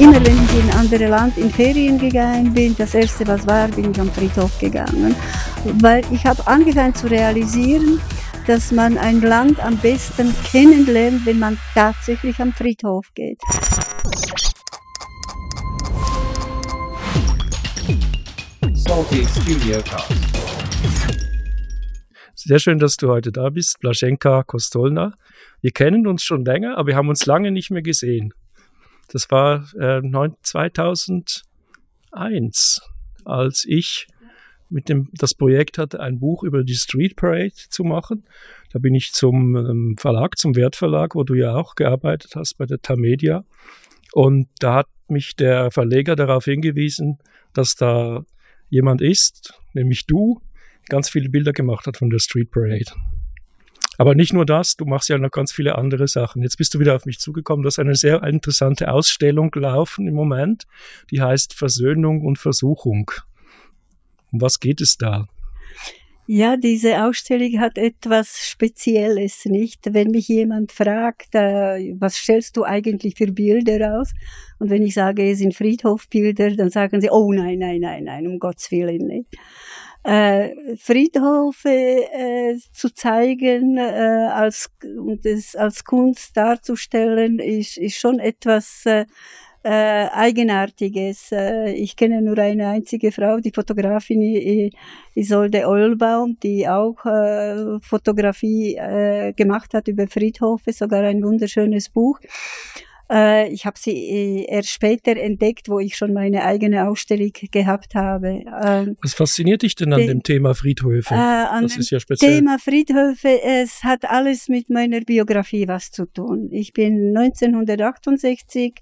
Immer wenn ich in ein anderes Land in Ferien gegangen bin, das erste was war, bin ich am Friedhof gegangen, weil ich habe angefangen zu realisieren, dass man ein Land am besten kennenlernt, wenn man tatsächlich am Friedhof geht. Salty Studio Cast. Sehr schön, dass du heute da bist, Blaschenka Kostolna. Wir kennen uns schon länger, aber wir haben uns lange nicht mehr gesehen. Das war äh, 2001, als ich mit dem das Projekt hatte, ein Buch über die Street Parade zu machen. Da bin ich zum ähm, Verlag, zum Wertverlag, wo du ja auch gearbeitet hast bei der Tamedia. Und da hat mich der Verleger darauf hingewiesen, dass da jemand ist, nämlich du, ganz viele Bilder gemacht hat von der Street Parade. Aber nicht nur das, du machst ja noch ganz viele andere Sachen. Jetzt bist du wieder auf mich zugekommen. Du hast eine sehr interessante Ausstellung laufen im Moment, die heißt Versöhnung und Versuchung. Um was geht es da? Ja, diese Ausstellung hat etwas Spezielles, nicht? Wenn mich jemand fragt, äh, was stellst du eigentlich für Bilder aus? Und wenn ich sage, es sind Friedhofbilder, dann sagen sie, oh nein, nein, nein, nein, um Gottes Willen nicht äh, Friedhofe äh, zu zeigen äh, als und es als Kunst darzustellen ist, ist schon etwas äh, äh, Eigenartiges. Äh, ich kenne nur eine einzige Frau, die Fotografin Isolde Eulbaum, die auch äh, Fotografie äh, gemacht hat über Friedhofe, sogar ein wunderschönes Buch. Äh, ich habe sie äh, erst später entdeckt, wo ich schon meine eigene Ausstellung gehabt habe. Ähm, Was fasziniert dich denn an dem Thema Friedhöfe? Äh, an das ist ja speziell. Thema Friedhöfe, es hat alles mit meiner Biografie was zu tun. Ich bin 1968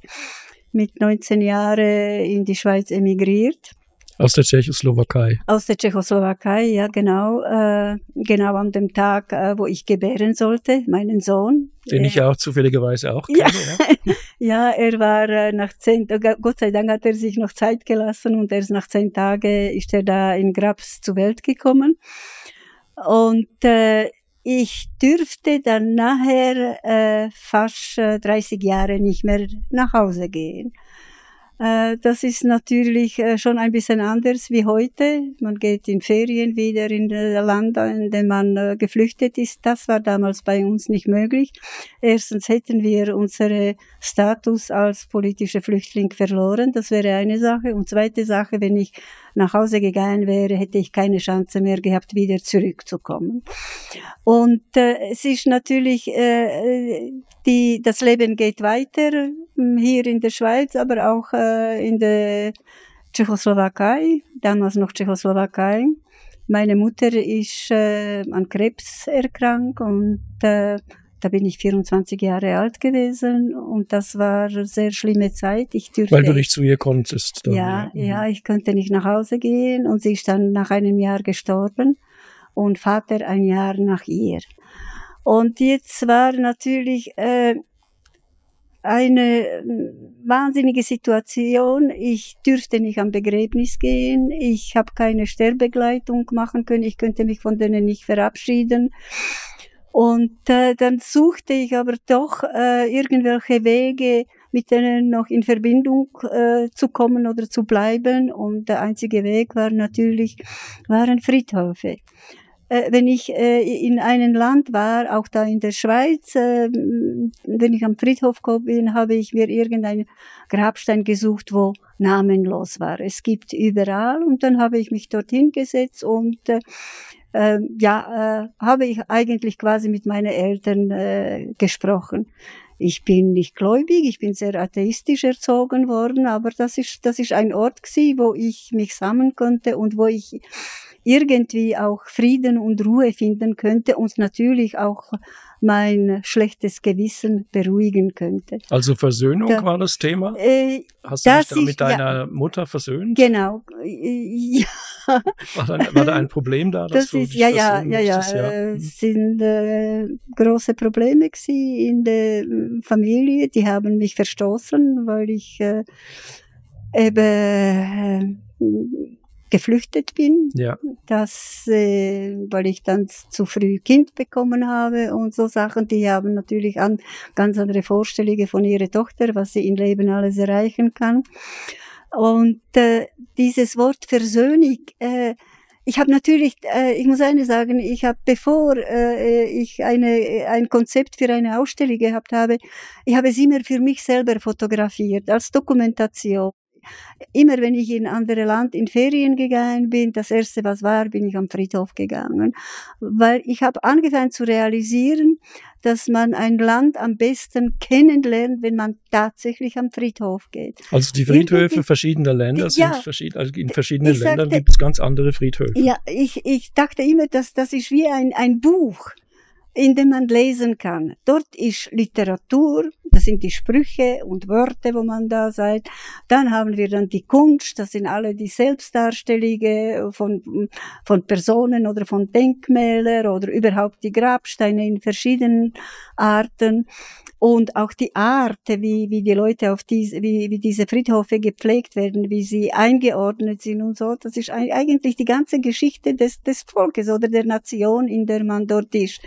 mit 19 Jahren in die Schweiz emigriert aus der Tschechoslowakei. Aus der Tschechoslowakei, ja, genau. Äh, genau an dem Tag, äh, wo ich gebären sollte, meinen Sohn. Den ich auch zufälligerweise auch kenne. Ja, ja. er war äh, nach zehn, Gott sei Dank hat er sich noch Zeit gelassen und erst nach zehn Tagen ist er da in Grabs zur Welt gekommen. Und äh, ich dürfte dann nachher äh, fast 30 Jahre nicht mehr nach Hause gehen. Äh, das ist natürlich äh, schon ein bisschen anders wie heute. Man geht in Ferien wieder in das Land, in dem man äh, geflüchtet ist. Das war damals bei uns nicht möglich. Erstens hätten wir unseren Status als politische Flüchtling verloren. Das wäre eine Sache. Und zweite Sache, wenn ich nach Hause gegangen wäre, hätte ich keine Chance mehr gehabt, wieder zurückzukommen. Und es ist natürlich, äh, die, das Leben geht weiter hm, hier in der Schweiz, aber auch in der Tschechoslowakei, damals noch Tschechoslowakei. Meine Mutter ist äh, an Krebs erkrankt und äh, da bin ich 24 Jahre alt gewesen und das war eine sehr schlimme Zeit. Ich dürfte, Weil du nicht zu ihr konntest. Dann, ja, ja, ja, ich konnte nicht nach Hause gehen und sie ist dann nach einem Jahr gestorben und Vater ein Jahr nach ihr. Und jetzt war natürlich äh, eine äh, wahnsinnige Situation. Ich dürfte nicht am Begräbnis gehen. Ich habe keine Sterbegleitung machen können. Ich könnte mich von denen nicht verabschieden. Und äh, dann suchte ich aber doch äh, irgendwelche Wege, mit denen noch in Verbindung äh, zu kommen oder zu bleiben. Und der einzige Weg war natürlich, waren Friedhöfe. Äh, wenn ich äh, in einem Land war, auch da in der Schweiz, äh, wenn ich am Friedhof bin, habe ich mir irgendeinen Grabstein gesucht, wo namenlos war. Es gibt überall und dann habe ich mich dorthin gesetzt und äh, äh, ja, äh, habe ich eigentlich quasi mit meinen Eltern äh, gesprochen. Ich bin nicht gläubig, ich bin sehr atheistisch erzogen worden, aber das ist, das ist ein Ort gewesen, wo ich mich sammeln konnte und wo ich irgendwie auch Frieden und Ruhe finden könnte und natürlich auch mein schlechtes Gewissen beruhigen könnte. Also Versöhnung da, war das Thema? Äh, Hast du dich da mit deiner ja, Mutter versöhnt? Genau. Ja. War, da, war da ein Problem da? das ist, ja, ja, ja, ja, ja. Äh, es sind äh, große Probleme in der Familie. Die haben mich verstoßen, weil ich äh, eben äh, geflüchtet bin. Ja. Das, äh, weil ich dann zu früh Kind bekommen habe und so Sachen. Die haben natürlich an, ganz andere Vorstellungen von ihrer Tochter, was sie im Leben alles erreichen kann. Und äh, dieses Wort Versöhnung, äh, ich habe natürlich, äh, ich muss eine sagen, ich habe, bevor äh, ich eine, ein Konzept für eine Ausstellung gehabt habe, ich habe es immer für mich selber fotografiert, als Dokumentation. Immer wenn ich in andere Land in Ferien gegangen bin, das erste was war, bin ich am Friedhof gegangen, weil ich habe angefangen zu realisieren, dass man ein Land am besten kennenlernt, wenn man tatsächlich am Friedhof geht. Also die Friedhöfe verschiedener Länder sind Ja. verschieden, also in verschiedenen Ländern gibt es ganz andere Friedhöfe. Ja, ich, ich dachte immer, dass das ist wie ein, ein Buch, in dem man lesen kann. Dort ist Literatur, das sind die Sprüche und Wörter, wo man da seid. Dann haben wir dann die Kunst, das sind alle die Selbstdarstellungen von, von Personen oder von Denkmälern oder überhaupt die Grabsteine in verschiedenen Arten. Und auch die Art, wie, wie die Leute auf diese, wie, wie diese Friedhöfe gepflegt werden, wie sie eingeordnet sind und so, das ist ei- eigentlich die ganze Geschichte des, des Volkes oder der Nation, in der man dort ist.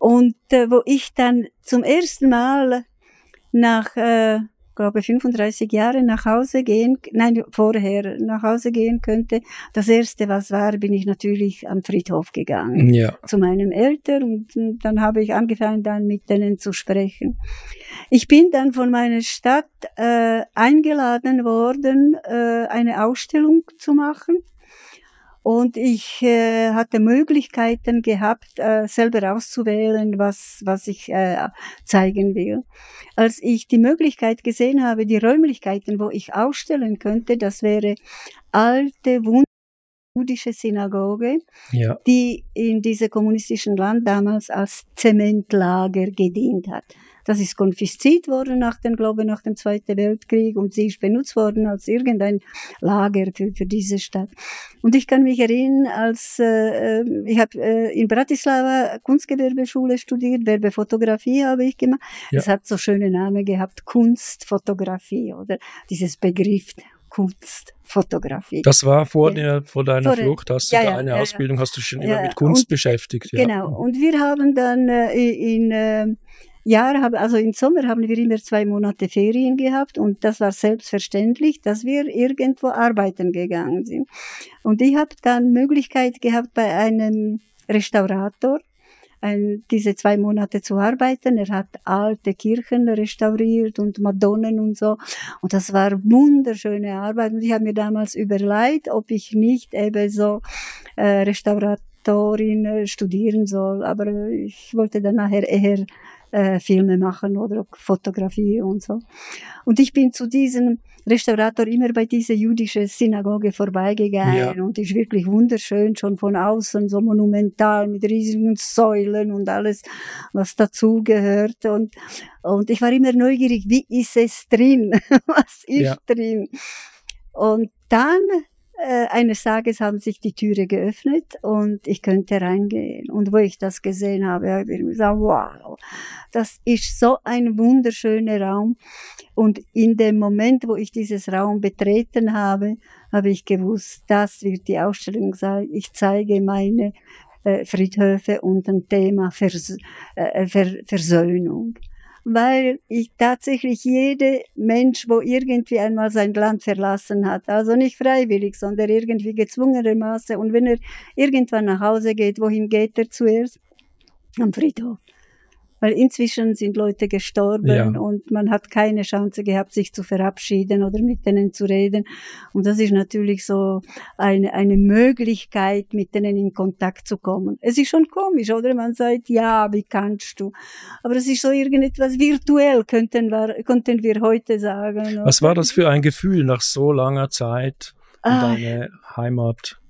Und äh, wo ich dann zum ersten Mal nach, äh, glaube 35 Jahren nach Hause gehen, nein, vorher nach Hause gehen könnte, das erste, was war, bin ich natürlich am Friedhof gegangen Ja. zu meinen Eltern und äh, dann habe ich angefangen, dann mit denen zu sprechen. Ich bin dann von meiner Stadt äh, eingeladen worden, äh, eine Ausstellung zu machen. Und ich äh, hatte Möglichkeiten gehabt, äh, selber auszuwählen, was, was ich äh, zeigen will. Als ich die Möglichkeit gesehen habe, die Räumlichkeiten, wo ich ausstellen könnte, das wäre alte, wund- jüdische Synagoge, Ja. die in diesem kommunistischen Land damals als Zementlager gedient hat. Das ist konfisziert worden nach dem, glaube nach dem Zweiten Weltkrieg und sie ist benutzt worden als irgendein Lager für, für diese Stadt. Und ich kann mich erinnern, als äh, äh, ich habe äh, in Bratislava Kunstgewerbeschule studiert, Werbefotografie habe ich gemacht. Ja. Es hat so schöne Namen gehabt, Kunstfotografie oder dieses Begriff Kunstfotografie. Das war vor, Ja. der, vor deiner Vor Flucht, hast du Ja, da ja, eine ja. Ausbildung, hast du schon immer mit Kunst und- beschäftigt. Genau. Und wir haben dann äh, in äh, Jahr, also im Sommer haben wir immer zwei Monate Ferien gehabt und das war selbstverständlich, dass wir irgendwo arbeiten gegangen sind. Und ich habe dann Möglichkeit gehabt bei einem Restaurator, ein, diese zwei Monate zu arbeiten. Er hat alte Kirchen restauriert und Madonnen und so. Und das war wunderschöne Arbeit. Und ich habe mir damals überlegt, ob ich nicht eben so äh, Restauratorin äh, studieren soll. Aber äh, ich wollte dann nachher eher äh, Filme machen oder Fotografie und so. Und ich bin zu diesem Restaurator immer bei dieser jüdischen Synagoge vorbeigegangen Ja. und ist wirklich wunderschön, schon von außen so monumental mit riesigen Säulen und alles, was dazugehört. Und, und ich war immer neugierig, wie ist es drin? was ist Ja. drin? Und dann äh, eines Tages haben sich die Türe geöffnet und ich könnte reingehen. Und wo ich das gesehen habe, habe ich gesagt, wow, das ist so ein wunderschöner Raum. Und in dem Moment, wo ich dieses Raum betreten habe, habe ich gewusst, das wird die Ausstellung sein. Ich zeige meine äh, Friedhöfe und ein Thema Vers äh, Ver Versöhnung weil ich tatsächlich jede Mensch, wo irgendwie einmal sein Land verlassen hat, also nicht freiwillig, sondern irgendwie gezwungenermaßen, und wenn er irgendwann nach Hause geht, wohin geht er zuerst? Am Friedhof. Weil inzwischen sind Leute gestorben Ja. und man hat keine Chance gehabt, sich zu verabschieden oder mit denen zu reden. Und das ist natürlich so eine, eine Möglichkeit, mit denen in Kontakt zu kommen. Es ist schon komisch, oder? Man sagt, ja, wie kannst du? Aber es ist so irgendetwas virtuell, könnten wir, könnten wir heute sagen. Was war das für ein Gefühl, nach so langer Zeit in Ah. deine Heimat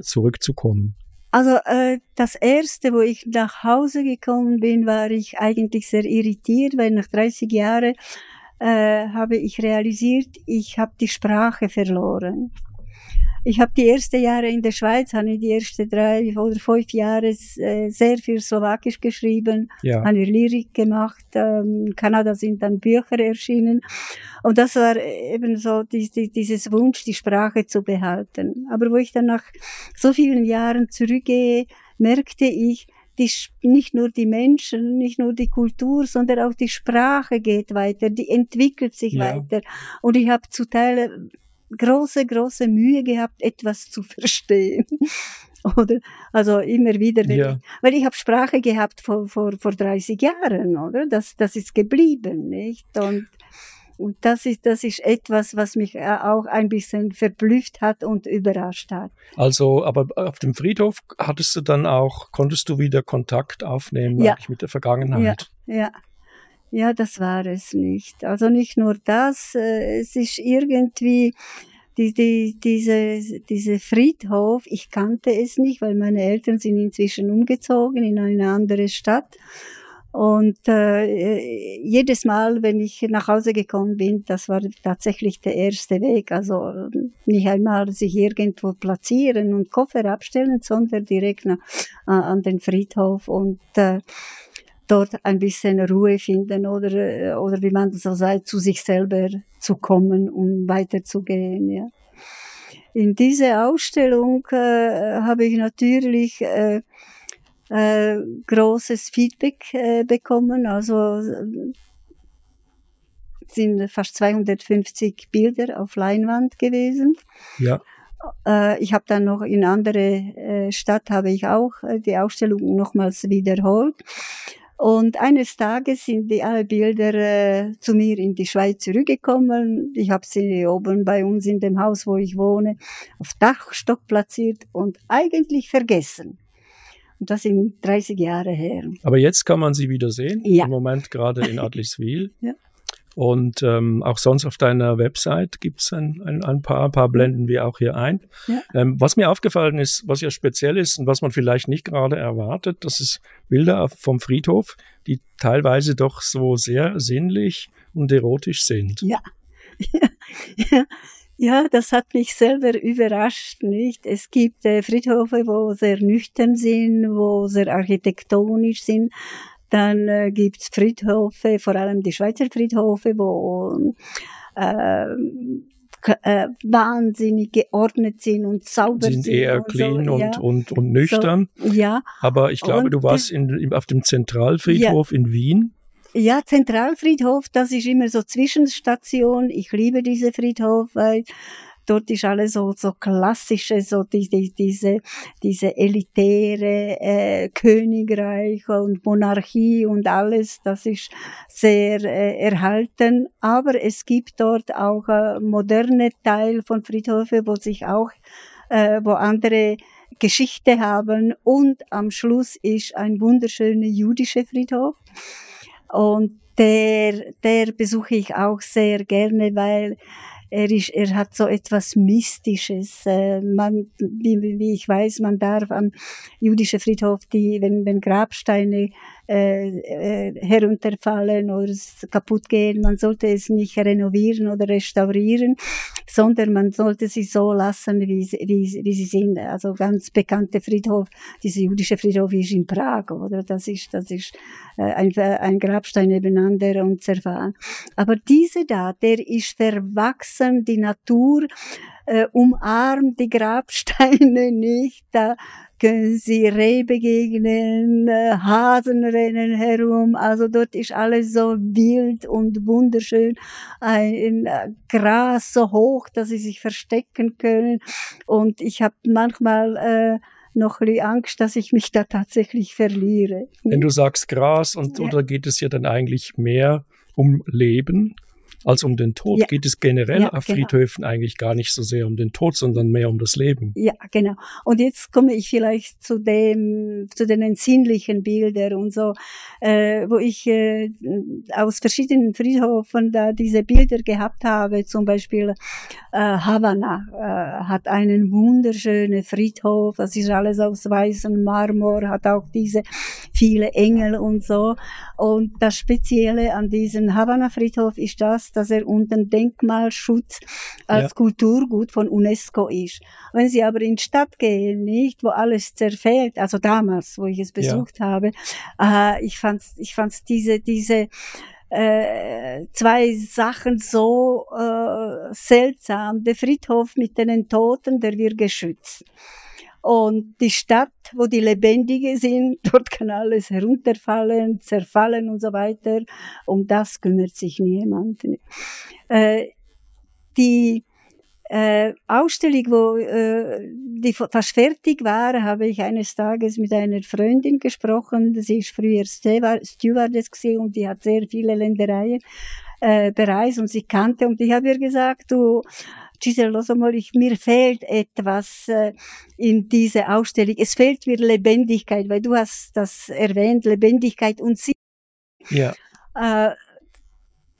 zurückzukommen? Also äh, das erste, wo ich nach Hause gekommen bin, war ich eigentlich sehr irritiert, weil nach 30 Jahren äh, habe ich realisiert, ich habe die Sprache verloren. Ich habe die ersten Jahre in der Schweiz, habe die ersten drei oder fünf Jahre äh, sehr viel Slowakisch geschrieben, Ja. habe Lyrik gemacht. Ähm, in Kanada sind dann Bücher erschienen. Und das war eben so die, die, dieses Wunsch, die Sprache zu behalten. Aber wo ich dann nach so vielen Jahren zurückgehe, merkte ich, die, nicht nur die Menschen, nicht nur die Kultur, sondern auch die Sprache geht weiter, die entwickelt sich Ja. weiter. Und ich habe zu Teil große, große Mühe gehabt, etwas zu verstehen. Oder? Also immer wieder, Ja. ich, weil ich habe Sprache gehabt vor, vor, vor 30 Jahren, oder? Das, das ist geblieben, nicht? Und, und das ist, das ist etwas, was mich äh, auch ein bisschen verblüfft hat und überrascht hat. Also, aber auf dem Friedhof hattest du dann auch, konntest du wieder Kontakt aufnehmen Ja. eigentlich mit der Vergangenheit? Ja. Ja, das war es nicht. Also nicht nur das, äh, es ist irgendwie die, die, diese, diese Friedhof, ich kannte es nicht, weil meine Eltern sind inzwischen umgezogen in eine andere Stadt. Und äh, jedes Mal, wenn ich nach Hause gekommen bin, das war tatsächlich der erste Weg. Also nicht einmal sich irgendwo platzieren und Koffer abstellen, sondern direkt nach, äh, an den Friedhof und äh, dort ein bisschen Ruhe finden oder, äh, oder wie man so sagt, zu sich selber zu kommen, um weiterzugehen. Ja. In dieser Ausstellung äh, habe ich natürlich äh, äh, großes Feedback äh, bekommen. Also sind fast 250 Bilder auf Leinwand gewesen. Ja. Äh, ich habe dann noch in andere äh, Stadt habe ich auch die Ausstellung nochmals wiederholt. Und eines Tages sind die alle Bilder äh, zu mir in die Schweiz zurückgekommen. Ich habe sie oben bei uns in dem Haus, wo ich wohne, auf Dachstock platziert und eigentlich vergessen. Und das sind 30 Jahre her. Aber jetzt kann man sie wieder sehen. Ja. Im Moment gerade in Adliswil. Ja. Und ähm, auch sonst auf deiner Website gibt's ein, ein, ein paar, ein paar blenden wir auch hier ein. Ja. Ähm, was mir aufgefallen ist, was ja speziell ist und was man vielleicht nicht gerade erwartet, das ist Bilder vom Friedhof, die teilweise doch so sehr sinnlich und erotisch sind. Ja. ja. Ja, das hat mich selber überrascht, nicht? Es gibt äh, Friedhöfe, wo sehr nüchtern sind, wo sehr architektonisch sind. Dann äh, gibt's Friedhöfe, vor allem die Schweizer Friedhöfe, wo äh, äh, wahnsinnig geordnet sind und sauber sind sind. eher und clean so, und, ja. und, und nüchtern. ja, Aber ich glaube, Und du warst in, auf dem Zentralfriedhof in Wien. Ja, Zentralfriedhof, das ist immer so Zwischenstation. Ich liebe diese Friedhof, weil dort ist alles so, so klassische, so die, die, diese, diese elitäre äh, Königreich und Monarchie und alles, das ist sehr äh, erhalten. Aber es gibt dort auch äh, moderne Teil von Friedhöfe, wo sich auch, äh, wo andere Geschichte haben. Und am Schluss ist ein wunderschöner jüdischer Friedhof. Und der, der besuche ich auch sehr gerne, weil er ist, er hat so etwas Mystisches. Äh, man, wie, wie ich weiß, man darf am jüdischen Friedhof die, wenn, wenn Grabsteine äh, äh, herunterfallen oder kaputt gehen, man sollte es nicht renovieren oder restaurieren, sondern man sollte sie so lassen, wie, sie- wie, wie sie sind. Also ganz bekannte Friedhof, dieser jüdische Friedhof ist in Prag, oder? Das ist, das ist äh, ein, ein Grabstein nebeneinander und zerfahren. Aber diese da, der ist verwachsen, die Natur äh, umarmt die Grabsteine nicht. Da können sie Reh begegnen, Hasen rennen herum. Also dort ist alles so wild und wunderschön. Ein äh, Gras so hoch, dass sie sich verstecken können. Und ich habe manchmal äh, noch ein bisschen Angst, dass ich mich da tatsächlich verliere. Wenn du sagst Gras und Ja. oder geht es ja dann eigentlich mehr um Leben als um den Tod? Ja. Geht es generell Ja, auf genau. Friedhöfen eigentlich gar nicht so sehr um den Tod, sondern mehr um das Leben? Ja, genau. Und jetzt komme ich vielleicht zu dem, zu den sinnlichen Bildern und so, äh, wo ich äh, aus verschiedenen Friedhofen da diese Bilder gehabt habe. Zum Beispiel äh, Havanna äh, hat einen wunderschönen Friedhof. Das ist alles aus weißem Marmor, hat auch diese viele Engel und so. Und das Spezielle an diesem Havanna-Friedhof ist das, dass er unter Denkmalschutz als Ja. Kulturgut von UNESCO ist. Wenn Sie aber in die Stadt gehen, nicht, wo alles zerfällt, also damals, wo ich es besucht habe, äh, ich fand's, ich fand's diese, diese, äh, zwei Sachen so äh, seltsam. Der Friedhof mit den Toten, der wird geschützt. Und die Stadt, wo die Lebendige sind, dort kann alles herunterfallen, zerfallen und so weiter. Um das kümmert sich niemand. Äh, die äh, Ausstellung, wo äh, die fa- fast fertig war, habe ich eines Tages mit einer Freundin gesprochen. Sie ist früher Stewa- Stewardess gewesen und die hat sehr viele Ländereien äh, bereist und sie kannte und ich habe ihr gesagt, du Giselle, lass mal, ich, mir fehlt etwas äh, in diese Ausstellung. Es fehlt mir Lebendigkeit, weil du hast das erwähnt, Lebendigkeit und sie Ja, äh,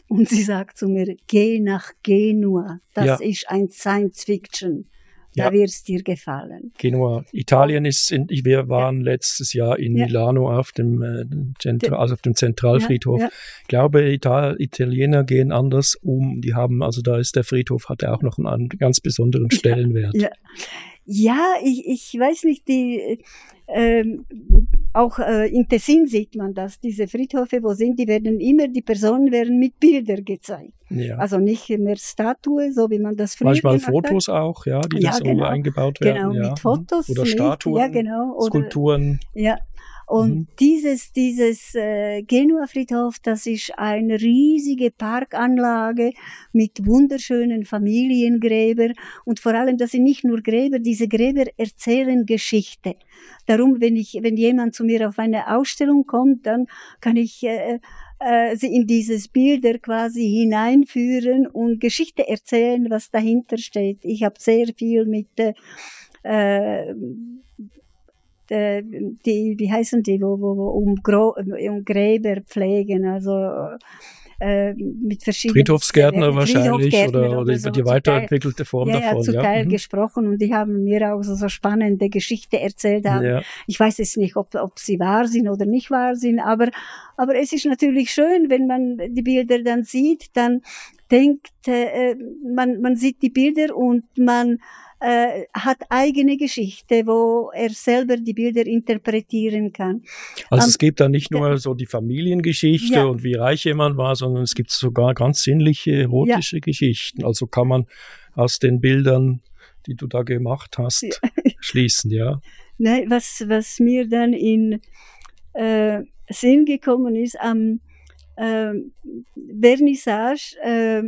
und sie sagt zu mir, geh nach Genua. Das Ja. ist ein Science Fiction. Da Ja. wird's dir gefallen. Genua. Italien ist, in, wir waren letztes Jahr in Ja. Milano auf dem, äh, Zentra, also auf dem Zentralfriedhof. Ja, ja. Ich glaube, Ital Italiener gehen anders um. Die haben, also da ist der Friedhof, hat ja auch noch einen an- ganz besonderen Stellenwert. ja. Ja, ich, ich weiß nicht, die, ähm, auch äh, in Tessin sieht man das, diese Friedhöfe, wo sind, die werden immer, die Personen werden mit Bildern gezeigt. Ja. Also nicht mehr Statue, so wie man das früher Manchmal gemacht hat. Fotos auch, ja, die Ja, da so genau. eingebaut werden. Genau, ja. mit Fotos. Oder? Statuen, Ja, genau. Oder, Skulpturen. Ja. Und Mhm. dieses, dieses äh, Genua-Friedhof, das ist eine riesige Parkanlage mit wunderschönen Familiengräber. Und vor allem, das sind nicht nur Gräber, diese Gräber erzählen Geschichte. Darum, wenn ich, wenn jemand zu mir auf eine Ausstellung kommt, dann kann ich äh, äh, sie in dieses Bilder quasi hineinführen und Geschichte erzählen, was dahinter steht. Ich habe sehr viel mit äh, äh, äh, die, wie heißen die, wo, wo, wo um, Gro um Gräber pflegen, also äh, mit verschiedenen Friedhofsgärtner äh, wahrscheinlich Friedhofgärtner oder, oder so, die weiterentwickelte Form ja, davon. ja, zu Teil Mhm. gesprochen und die haben mir auch so, so spannende Geschichte erzählt haben. ja. Ich weiß jetzt nicht, ob, ob sie wahr sind oder nicht wahr sind, aber, aber es ist natürlich schön, wenn man die Bilder dann sieht, dann denkt, äh, man, man sieht die Bilder und man äh, hat eigene Geschichte, wo er selber die Bilder interpretieren kann. Also Am- es gibt da nicht nur so die Familiengeschichte Ja. und wie reich jemand war, sondern es gibt sogar ganz sinnliche, erotische Geschichten. Also kann man aus den Bildern, die du da gemacht hast, schließen, ja. Nein, was, was mir dann in äh, Sinn gekommen ist, am äh, Vernissage äh,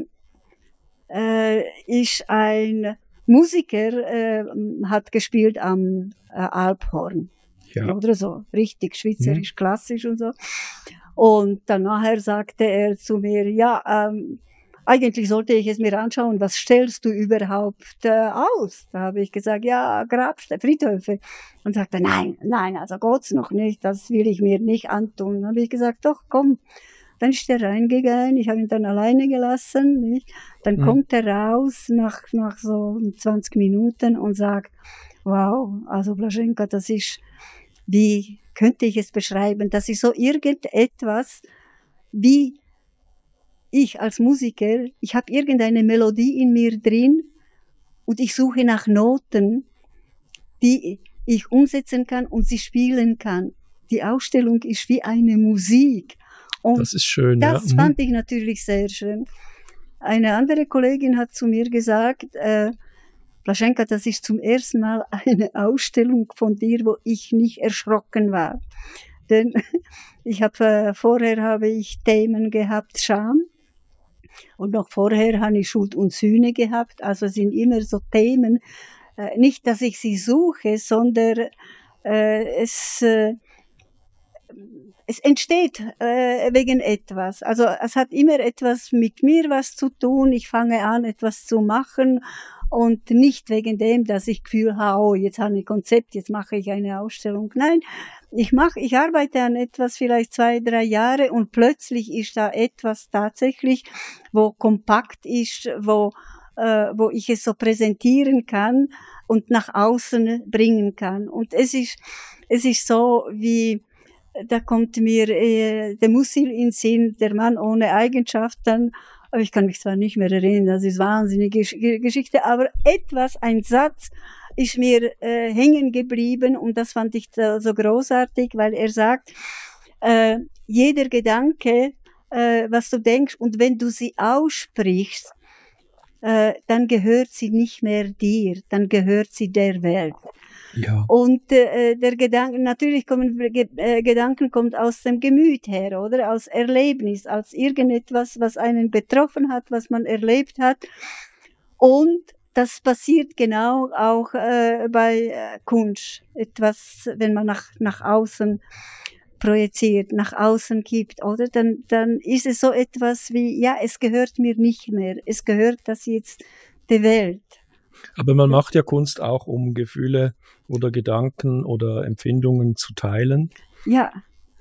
äh, ist ein Musiker, äh, hat gespielt am äh, Alphorn. Ja, Oder so, richtig schweizerisch, klassisch und so. Und dann nachher sagte er zu mir, ja, ähm, eigentlich sollte ich es mir anschauen, was stellst du überhaupt äh, aus? Da habe ich gesagt, ja, Grabstätte, Friedhöfe. Und sagte, nein, nein, also Gott's noch nicht, das will ich mir nicht antun. Dann habe ich gesagt, doch, komm. Dann ist er reingegangen, ich habe ihn dann alleine gelassen. Nicht? Dann Mhm. kommt er raus nach, nach so 20 Minuten und sagt, wow, also Blaschenka, das ist, wie könnte ich es beschreiben? Das ist so irgendetwas, wie ich als Musiker, ich habe irgendeine Melodie in mir drin und ich suche nach Noten, die ich umsetzen kann und sie spielen kann. Die Ausstellung ist wie eine Musik. Und das ist schön. das ja. Mhm. fand ich natürlich sehr schön. Eine andere Kollegin hat zu mir gesagt, äh, Blaschenka, das ist zum ersten Mal eine Ausstellung von dir, wo ich nicht erschrocken war. Denn ich habe äh, vorher habe ich Themen gehabt, Scham. Und noch vorher habe ich Schuld und Sühne gehabt. Also es sind immer so Themen. Äh, nicht, dass ich sie suche, sondern äh, es, äh, es entsteht äh, wegen etwas. Also es hat immer etwas mit mir was zu tun. Ich fange an, etwas zu machen und nicht wegen dem, dass ich Gefühl habe, oh, jetzt habe ich ein Konzept, jetzt mache ich eine Ausstellung. Nein, ich mache, ich arbeite an etwas vielleicht zwei, drei Jahre und plötzlich ist da etwas tatsächlich, wo kompakt ist, wo äh, wo ich es so präsentieren kann und nach außen bringen kann. Und es ist es ist so wie da kommt mir äh, der Musil in Sinn, der Mann ohne Eigenschaften. Aber ich kann mich zwar nicht mehr erinnern, das ist wahnsinnige Geschichte, aber etwas, ein Satz ist mir äh, hängen geblieben und das fand ich so, so großartig, weil er sagt, äh, jeder Gedanke, äh, was du denkst, und wenn du sie aussprichst, äh, dann gehört sie nicht mehr dir, dann gehört sie der Welt. Ja. Und äh, der Gedanke, natürlich kommen äh, Gedanken kommt aus dem Gemüt her, oder? Aus Erlebnis, als irgendetwas, was einen betroffen hat, was man erlebt hat. Und das passiert genau auch äh, bei äh, Kunst. Etwas, wenn man nach, nach außen projiziert, nach außen gibt, oder? Dann, dann ist es so etwas wie, ja, es gehört mir nicht mehr. Es gehört das jetzt der Welt. Aber man macht ja Kunst auch, um Gefühle oder Gedanken oder Empfindungen zu teilen. Ja.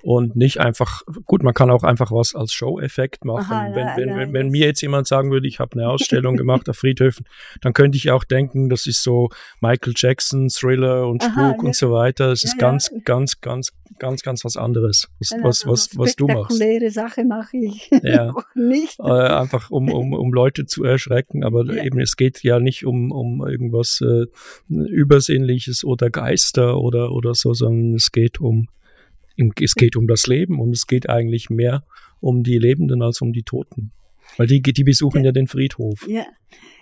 Und nicht einfach, gut, man kann auch einfach was als Show-Effekt machen. Aha, wenn, wenn, wenn, wenn mir jetzt jemand sagen würde, ich habe eine Ausstellung gemacht auf Friedhöfen, dann könnte ich auch denken, das ist so Michael Jackson, Thriller und Aha, Spuk ja. und so weiter. Es Ja, ist ja. ganz, ganz, ganz, ganz, ganz was anderes, was, was, was, was du machst. Spektakuläre Sache mache ich Ja. auch nicht. Äh, einfach um, um, um Leute zu erschrecken, aber eben es geht ja nicht um, um irgendwas äh, Übersinnliches oder Geister oder, oder so, sondern es geht um es geht um das Leben und es geht eigentlich mehr um die Lebenden als um die Toten. Weil die, die besuchen ja den Friedhof. Ja.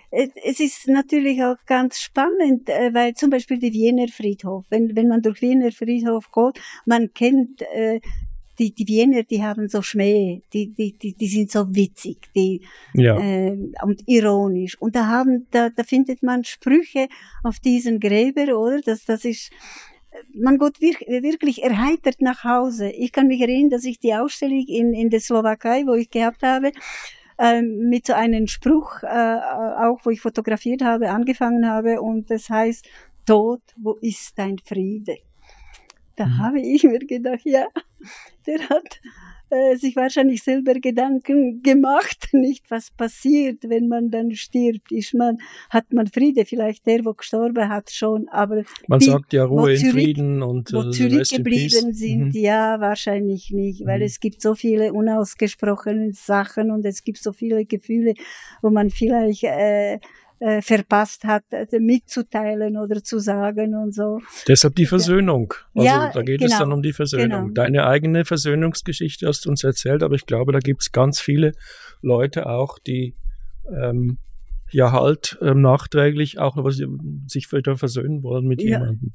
Es ist natürlich auch ganz spannend, äh, weil zum Beispiel die Wiener Friedhof, wenn, wenn man durch Wiener Friedhof geht, man kennt äh, die, die Wiener, die haben so Schmäh, die, die, die, die sind so witzig, die, Ja. äh, und ironisch. Und da haben, da, da findet man Sprüche auf diesen Gräber, oder? Das, das ist, man geht wir, wirklich erheitert nach Hause. Ich kann mich erinnern, dass ich die Ausstellung in, in der Slowakei, wo ich gehabt habe, ähm, mit so einem Spruch, äh, auch wo ich fotografiert habe, angefangen habe und das heißt, Tod, wo ist dein Friede? Da Mhm. habe ich mir gedacht, ja, der hat äh, sich wahrscheinlich selber Gedanken gemacht, nicht was passiert, wenn man dann stirbt. Ist man, hat man Friede, vielleicht der, wo gestorben hat, schon, aber Man die, sagt ja Ruhe in Frieden und wo äh, zurückgeblieben sind, Mhm. ja, wahrscheinlich nicht, weil Mhm. es gibt so viele unausgesprochene Sachen und es gibt so viele Gefühle, wo man vielleicht äh, äh, verpasst hat, äh, mitzuteilen oder zu sagen und so. Deshalb die Versöhnung. Also Ja, da geht es genau, dann um die Versöhnung. genau. Deine eigene Versöhnungsgeschichte hast du uns erzählt, aber ich glaube, da gibt es ganz viele Leute auch, die ähm, ja halt ähm, nachträglich auch noch sich wieder versöhnen wollen mit Ja. jemandem.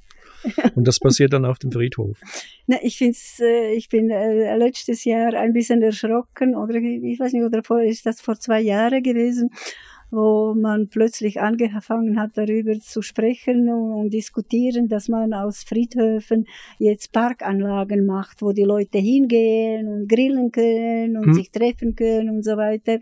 Und das passiert dann auf dem Friedhof. Na, ich find's, äh, ich bin äh, letztes Jahr ein bisschen erschrocken oder ich weiß nicht, oder vor, ist das vor zwei Jahren gewesen, wo man plötzlich angefangen hat, darüber zu sprechen und, diskutieren, dass man aus Friedhöfen jetzt Parkanlagen macht, wo die Leute hingehen und grillen können und Hm. sich treffen können und so weiter.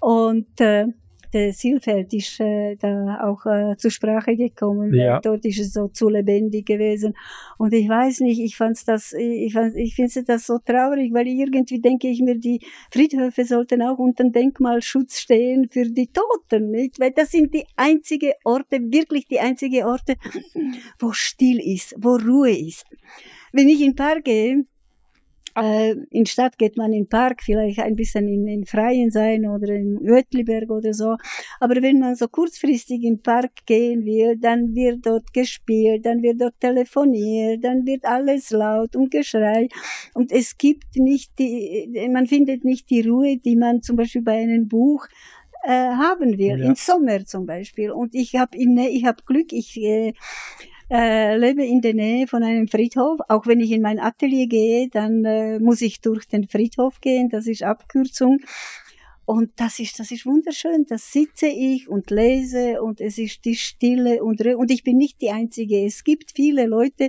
Und äh, ist äh, da auch äh, zur Sprache gekommen. Ja. Dort ist es so zu lebendig gewesen. Und ich weiß nicht, ich fand's das, ich, fand, ich finde das so traurig, weil irgendwie denke ich mir, die Friedhöfe sollten auch unter dem Denkmalschutz stehen für die Toten, nicht? Weil das sind die einzige Orte, wirklich die einzige Orte, wo still ist, wo Ruhe ist. Wenn ich in den Park gehe, äh, in Stadt geht man in den Park, vielleicht ein bisschen in, in Freien sein oder in Uetliberg oder so. Aber wenn man so kurzfristig in den Park gehen will, dann wird dort gespielt, dann wird dort telefoniert, dann wird alles laut und Geschrei. Und es gibt nicht die, man findet nicht die Ruhe, die man zum Beispiel bei einem Buch äh, haben will, Ja. im Sommer zum Beispiel. Und ich habe ich hab Glück, ich äh, äh, lebe in der Nähe von einem Friedhof. Auch wenn ich in mein Atelier gehe, dann äh, muss ich durch den Friedhof gehen. Das ist Abkürzung. Und das ist, das ist wunderschön. Da sitze ich und lese und es ist die Stille und. Und ich bin nicht die Einzige. Es gibt viele Leute,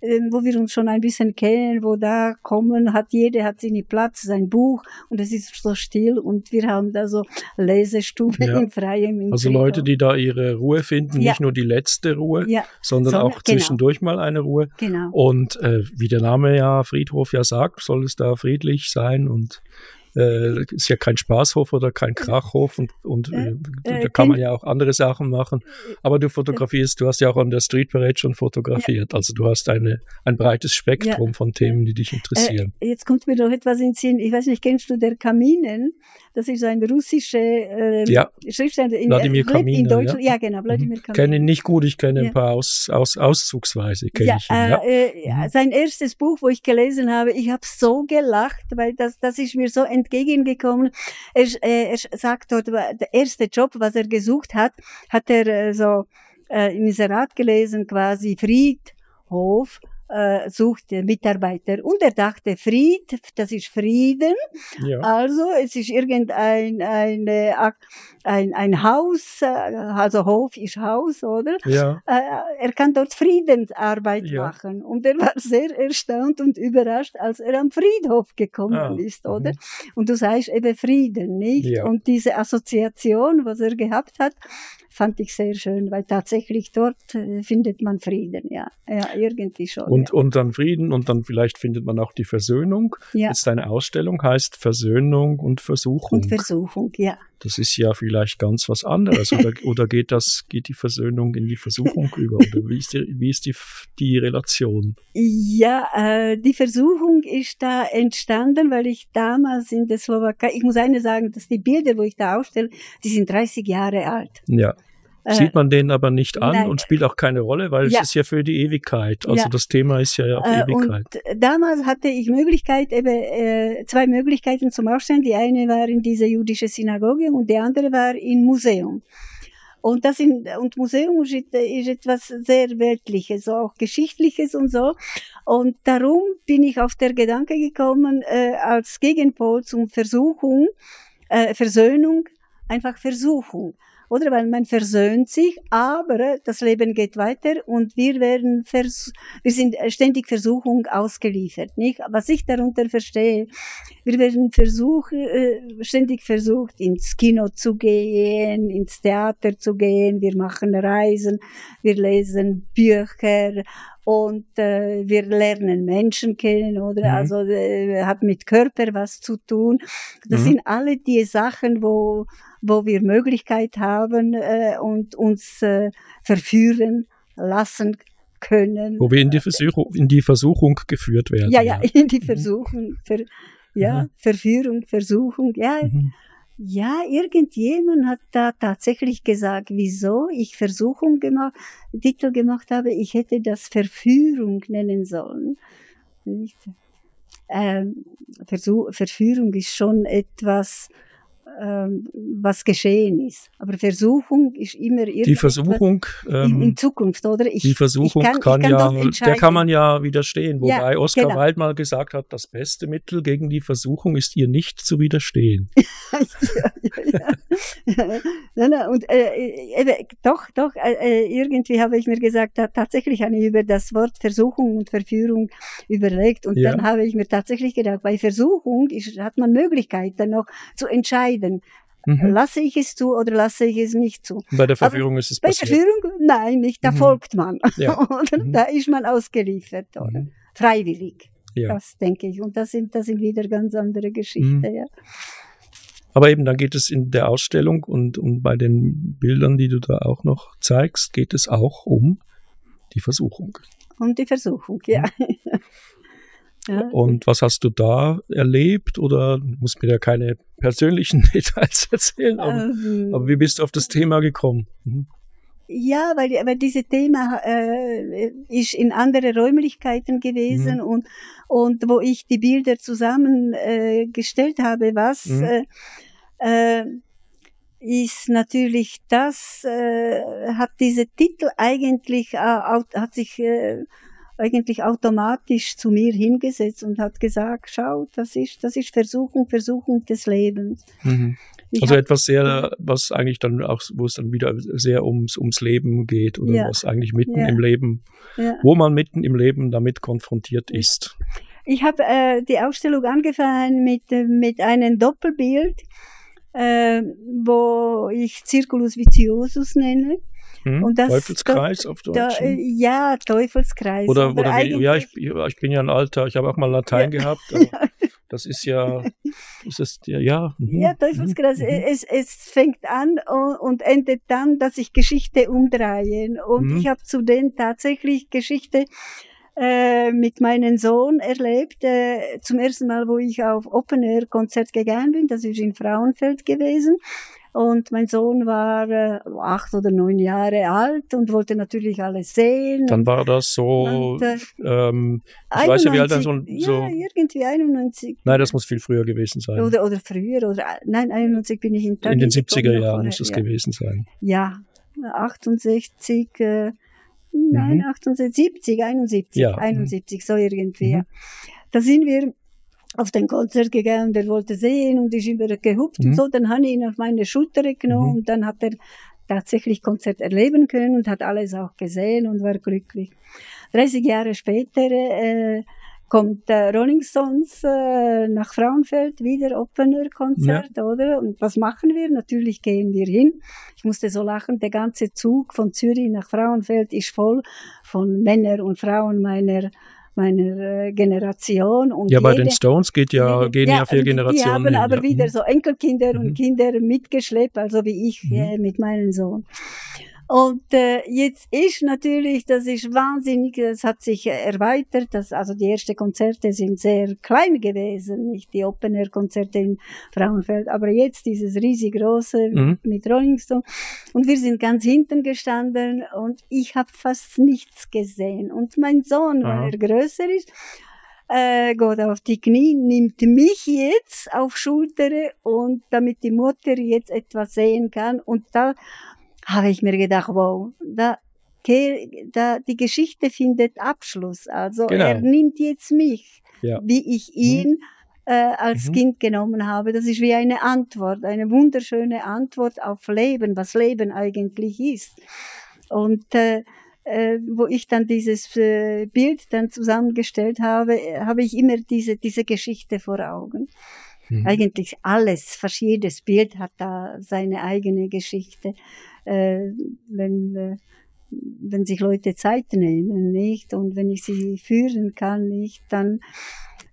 wo wir uns schon ein bisschen kennen, wo da kommen, hat jeder hat seinen Platz, sein Buch und es ist so still und wir haben da so Lesestube Ja. im Freien. Also. Leute, die da ihre Ruhe finden, Ja. nicht nur die letzte Ruhe, Ja, sondern Sondern- auch genau. zwischendurch mal eine Ruhe. genau. Und äh, wie der Name ja Friedhof ja sagt, soll es da friedlich sein und äh, ist ja kein Spaßhof oder kein Krachhof und, und Äh, äh, da äh, kann man kenn- ja auch andere Sachen machen. Aber du fotografierst, du hast ja auch an der Street Parade schon fotografiert. Also du hast eine, ein breites Spektrum von Themen, die dich interessieren. Äh, jetzt kommt mir noch etwas in den Sinn. Ich weiß nicht, kennst du der Kaminen? Das ist ein russischer äh, Ja. Schriftsteller in, Wladimir lebt in Kaminer, Deutschland. ja. Ja, genau, Wladimir Ich Kaminer. kenne ihn nicht gut, ich kenne Ja. ein paar aus, aus, auszugsweise. Kenne Ja, ich ihn, ja. äh, äh, Mhm. sein erstes Buch, wo ich gelesen habe, ich habe so gelacht, weil das, das ist mir so entgegengekommen. Er, äh, er sagt dort, der erste Job, was er gesucht hat, hat er äh, so äh, im Inserat gelesen, quasi Friedhof äh, sucht äh, Mitarbeiter. Und er dachte, Fried, das ist Frieden. ja. Also es ist irgendein ein, äh, ein, ein Haus, äh, also Hof ist Haus, oder? ja. äh, er kann dort Friedensarbeit Ja. machen. Und er war sehr erstaunt und überrascht, als er am Friedhof gekommen Ah, ist, oder? mhm. Und du sagst eben Frieden, nicht? Ja. Und diese Assoziation, was er gehabt hat, fand ich sehr schön, weil tatsächlich dort äh, findet man Frieden, ja. Ja, irgendwie schon. Und, und dann Frieden und dann vielleicht findet man auch die Versöhnung. ja. Jetzt deine Ausstellung heißt Versöhnung und Versuchung. Und Versuchung, ja. Das ist ja vielleicht ganz was anderes. Oder, oder geht das, geht die Versöhnung in die Versuchung über? Oder wie ist die, wie ist die, die Relation? Ja, äh, die Versuchung ist da entstanden, weil ich damals in der Slowakei, ich muss eine sagen, dass die Bilder, wo ich da ausstelle, die sind 30 Jahre alt. Ja. Äh, Sieht man den aber nicht an nein. und spielt auch keine Rolle, weil Ja. es ist ja für die Ewigkeit. Also Ja. das Thema ist ja auch Äh, Ewigkeit. und damals hatte ich Möglichkeit, eben äh, zwei Möglichkeiten zum Ausstellen. Die eine war in dieser jüdischen Synagoge und die andere war im Museum. Und das in, und Museum ist, ist etwas sehr Weltliches, auch Geschichtliches und so. Und darum bin ich auf der Gedanke gekommen, äh, als Gegenpol zum Versuchung, äh, Versöhnung, einfach Versuchung. Oder weil man versöhnt sich, aber das Leben geht weiter und wir werden vers wir sind ständig Versuchung ausgeliefert, nicht? Was ich darunter verstehe, wir werden versuchen, äh, ständig versucht, ins Kino zu gehen, ins Theater zu gehen, wir machen Reisen, wir lesen Bücher und äh, wir lernen Menschen kennen, oder? Mhm. Also äh, hat mit Körper was zu tun. Das Mhm. sind alle die Sachen, wo wo wir Möglichkeit haben äh, und uns äh, verführen lassen können. Wo wir in die Versuchung, in die Versuchung geführt werden. Ja, ja, in die Mhm. Versuchung, ver, ja, Mhm. Verführung, Versuchung, ja, Mhm. Ja, irgendjemand hat da tatsächlich gesagt, wieso ich Versuchung gemacht, Titel gemacht habe, ich hätte das Verführung nennen sollen. Ähm, Versuch, Verführung ist schon etwas, ähm, was geschehen ist. Aber Versuchung ist immer Die Versuchung, in, ähm, in Zukunft, oder? Ich, die Versuchung ich kann, kann, ich kann ja, der kann man ja widerstehen. Ja, Wobei Oscar genau. Wilde mal gesagt hat, das beste Mittel gegen die Versuchung ist ihr nicht zu widerstehen. ja, ja, ja. und äh, eben, doch, doch, äh, äh, irgendwie habe ich mir gesagt, tatsächlich habe ich über das Wort Versuchung und Verführung überlegt und Ja. dann habe ich mir tatsächlich gedacht, bei Versuchung ist, hat man Möglichkeiten noch zu entscheiden, Mhm. lasse ich es zu oder lasse ich es nicht zu. Bei der Verführung ist es Bei passiert. Verführung, nein, nicht, da Mhm. folgt man. Ja. oder? Mhm. Da ist man ausgeliefert, oder? Mhm. Freiwillig. Ja. Das denke ich. Und das sind, das sind wieder ganz andere Geschichten, Mhm. ja. Aber eben, dann geht es in der Ausstellung und, und bei den Bildern, die du da auch noch zeigst, geht es auch um die Versuchung. Um die Versuchung, ja. ja. Und was hast du da erlebt? Oder du musst mir ja keine persönlichen Details erzählen, aber, Ähm, aber wie bist du auf das Thema gekommen? Mhm. Ja, weil, weil dieses Thema äh, ist in andere Räumlichkeiten gewesen Mhm. und, und wo ich die Bilder zusammengestellt äh, habe, was Mhm. äh, äh, ist natürlich das, äh, hat diese Titel eigentlich, äh, hat sich äh, eigentlich automatisch zu mir hingesetzt und hat gesagt, schau, das ist, das ist Versuchung, Versuchung des Lebens. Mhm. Also hab- etwas sehr, was eigentlich dann auch, wo es dann wieder sehr ums, ums Leben geht oder Ja. was eigentlich mitten Ja. im Leben, ja. wo man mitten im Leben damit konfrontiert ist. Ich habe äh, die Ausstellung angefangen mit, äh, mit einem Doppelbild, äh, wo ich Circulus Viciosus nenne. Hm? Und das- Teufelskreis auf Deutsch. Da, äh, ja, Teufelskreis. oder oder wie, ja, ich, ich bin ja ein Alter, ich habe auch mal Latein gehabt. Aber, Das ist ja, ist es, ja, ja. mhm, Ja, Teufelsgras, mhm, es, es fängt an und, endet dann, dass ich Geschichte umdrehe. Und Mhm. ich habe zudem tatsächlich Geschichte äh, mit meinem Sohn erlebt. Äh, zum ersten Mal, wo ich auf Open Air Konzert gegangen bin, das ist in Frauenfeld gewesen. Und mein Sohn war äh, acht oder neun Jahre alt und wollte natürlich alles sehen. Dann war das so, und, äh, ähm, ich weiß ja, wie alt er so, 91 so Ja, irgendwie 91. nein, das muss viel früher gewesen sein. Oder, oder früher, oder, nein, 91 bin ich in In Italien den 70er gekommen, noch Jahren muss es ja. gewesen sein. Ja, 68, äh, nein, Mhm. 78, 70, 71, Ja, mhm. 71, so irgendwie. Mhm. Da sind wir auf den Konzert gegangen, der wollte sehen und ist immer gehupft Mhm. und so. Dann habe ich ihn auf meine Schulter genommen Mhm. und dann hat er tatsächlich Konzert erleben können und hat alles auch gesehen und war glücklich. 30 Jahre später äh, kommt äh, Rolling Stones äh, nach Frauenfeld, wieder Opener Konzert, oder? Und was machen wir? Natürlich gehen wir hin. Ich musste so lachen, der ganze Zug von Zürich nach Frauenfeld ist voll von Männern und Frauen meiner meiner äh, Generation und Ja, bei jede- den Stones geht ja, jede- gehen ja, vier die- Generationen. Die haben hin, aber ja. wieder Mhm. so Enkelkinder Mhm. und Kinder mitgeschleppt, also wie ich Mhm. äh, mit meinem Sohn. Und äh, jetzt ist natürlich, das ist wahnsinnig, das hat sich erweitert. Das, also die ersten Konzerte sind sehr klein gewesen, nicht die Open Air Konzerte in Frauenfeld, aber jetzt dieses riesig große Mhm. mit Rolling Stone. Und wir sind ganz hinten gestanden und ich habe fast nichts gesehen. Und mein Sohn, Aha. weil er größer ist, äh, geht auf die Knie, nimmt mich jetzt auf Schulter und damit die Mutter jetzt etwas sehen kann. Und da habe ich mir gedacht, wow, da, da die Geschichte findet Abschluss. Also Genau. er nimmt jetzt mich, Ja. wie ich ihn äh, als Mhm. Kind genommen habe. Das ist wie eine Antwort, eine wunderschöne Antwort auf Leben, was Leben eigentlich ist. Und äh, äh, wo ich dann dieses äh, Bild dann zusammengestellt habe, habe ich immer diese, diese Geschichte vor Augen. Mhm. Eigentlich alles, fast jedes Bild hat da seine eigene Geschichte. Äh, wenn, äh, wenn sich Leute Zeit nehmen, nicht? Und wenn ich sie führen kann, nicht, dann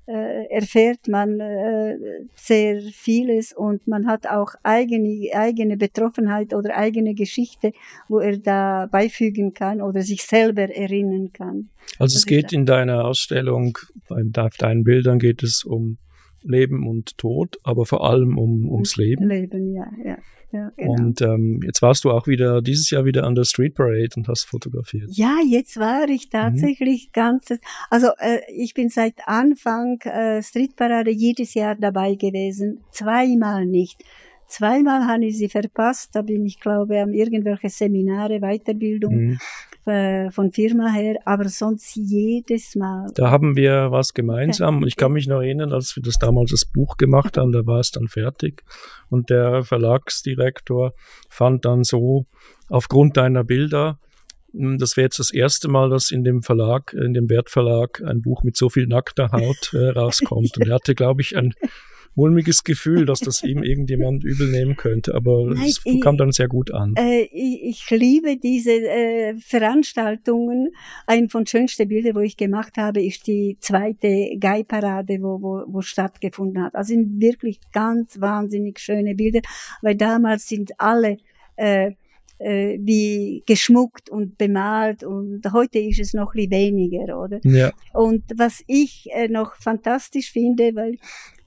äh, erfährt man äh, sehr vieles und man hat auch eigene, eigene Betroffenheit oder eigene Geschichte, wo er da beifügen kann oder sich selber erinnern kann. Also es geht in deiner Ausstellung, bei deinen Bildern geht es um Leben und Tod, aber vor allem um, ums Leben. Leben, ja, ja, ja genau. Und ähm, jetzt warst du auch wieder, dieses Jahr wieder an der Street Parade und hast fotografiert. Ja, jetzt war ich tatsächlich ganzes, also äh, ich bin seit Anfang äh, Streetparade jedes Jahr dabei gewesen, zweimal nicht. Zweimal habe ich sie verpasst, da bin ich glaube an irgendwelche Seminare, Weiterbildung Mhm. Äh, von Firma her, aber sonst jedes Mal. Da haben wir was gemeinsam. Ich kann mich noch erinnern, als wir das damals das Buch gemacht haben, da war es dann fertig. Und der Verlagsdirektor fand dann so, aufgrund deiner Bilder, das wäre jetzt das erste Mal, dass in dem Verlag, in dem Wertverlag, ein Buch mit so viel nackter Haut äh, rauskommt. Und er hatte, glaube ich, ein mulmiges Gefühl, dass das ihm irgendjemand übel nehmen könnte. Aber Nein, es kam dann sehr gut an. Äh, ich, ich liebe diese äh, Veranstaltungen. Ein von schönsten Bildern, wo ich gemacht habe, ist die zweite Geiparade, wo, wo, wo stattgefunden hat. Also sind wirklich ganz wahnsinnig schöne Bilder, weil damals sind alle äh, äh, wie geschmuckt und bemalt und heute ist es noch ein weniger, oder? Ja, Und was ich äh, noch fantastisch finde, weil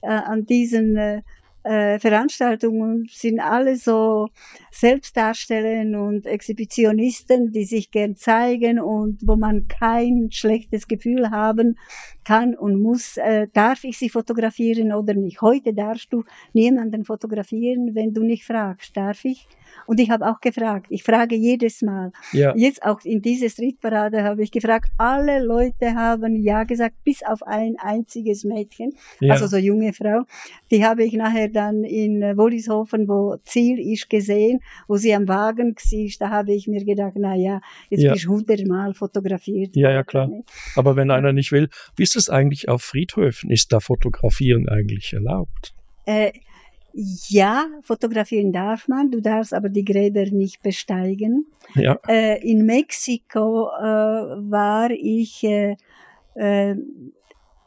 äh, an diesen äh, äh, Veranstaltungen sind alle so Selbstdarsteller und Exhibitionisten, die sich gern zeigen und wo man kein schlechtes Gefühl haben kann und muss, äh, darf ich sie fotografieren oder nicht. Heute darfst du niemanden fotografieren, wenn du nicht fragst, darf ich? Und ich habe auch gefragt, ich frage jedes Mal. ja. Jetzt auch in diese Streetparade habe ich gefragt, alle Leute haben ja gesagt, bis auf ein einziges Mädchen, ja. also so junge Frau. Die habe ich nachher dann in Wollishofen, wo Ziel ist, gesehen, wo sie am Wagen war. Da habe ich mir gedacht, na ja, jetzt Ja. bist du hundertmal fotografiert. Ja, ja, klar. Aber wenn einer nicht will, wie ist es eigentlich auf Friedhöfen? Ist da Fotografieren eigentlich erlaubt? Äh, ja, fotografieren darf man, du darfst aber die Gräber nicht besteigen. Ja, Äh, in Mexiko äh, war ich, äh, äh,